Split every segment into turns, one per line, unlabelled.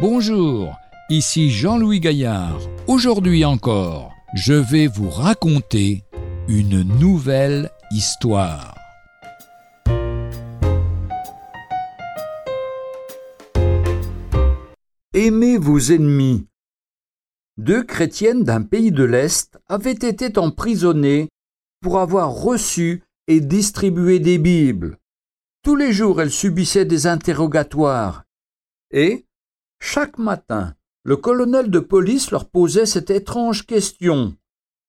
Bonjour, ici Jean-Louis Gaillard. Aujourd'hui encore, je vais vous raconter une nouvelle histoire.
Aimez vos ennemis. Deux chrétiennes d'un pays de l'Est avaient été emprisonnées pour avoir reçu et distribué des Bibles. Tous les jours elles subissaient des interrogatoires. Et, chaque matin, le colonel de police leur posait cette étrange question.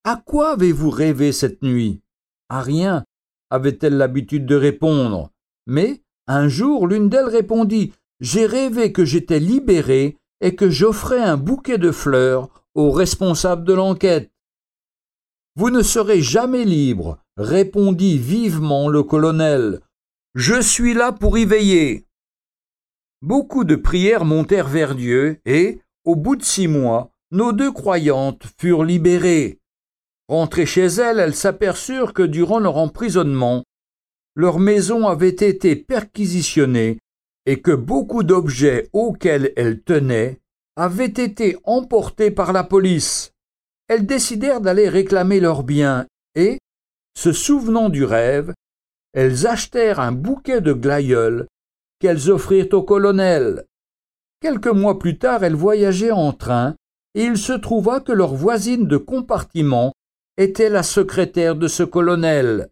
À quoi avez-vous rêvé cette nuit? À rien, avait-elle l'habitude de répondre. Mais, un jour, l'une d'elles répondit J'ai rêvé que j'étais libéré et que j'offrais un bouquet de fleurs au responsable de l'enquête. Vous ne serez jamais libre, répondit vivement le colonel. Je suis là pour y veiller. Beaucoup de prières montèrent vers Dieu et, au bout de six mois, nos deux croyantes furent libérées. Rentrées chez elles, elles s'aperçurent que durant leur emprisonnement, leur maison avait été perquisitionnée et que beaucoup d'objets auxquels elles tenaient avaient été emportés par la police. Elles décidèrent d'aller réclamer leurs biens et, se souvenant du rêve, elles achetèrent un bouquet de glaïeuls qu'elles offrirent au colonel. Quelques mois plus tard, elles voyageaient en train, et il se trouva que leur voisine de compartiment était la secrétaire de ce colonel.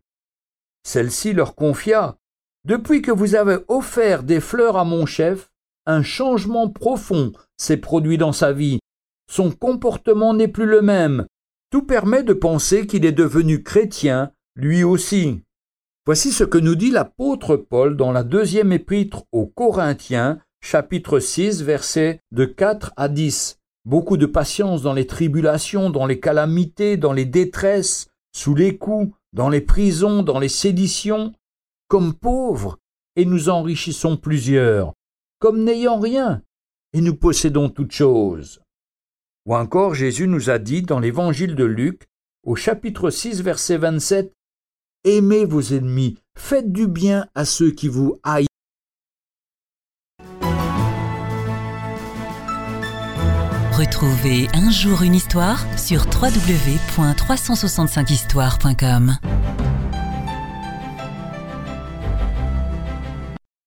Celle-ci leur confia Depuis que vous avez offert des fleurs à mon chef, un changement profond s'est produit dans sa vie. Son comportement n'est plus le même. Tout permet de penser qu'il est devenu chrétien, lui aussi. Voici ce que nous dit l'apôtre Paul dans la deuxième épître aux Corinthiens, chapitre 6, versets de 4 à 10. Beaucoup de patience dans les tribulations, dans les calamités, dans les détresses, sous les coups, dans les prisons, dans les séditions, comme pauvres, et nous enrichissons plusieurs, comme n'ayant rien, et nous possédons toutes choses. Ou encore Jésus nous a dit dans l'évangile de Luc, au chapitre 6, verset 27, Aimez vos ennemis, faites du bien à ceux qui vous haïssent.
Retrouvez un jour une histoire sur www.365histoire.com.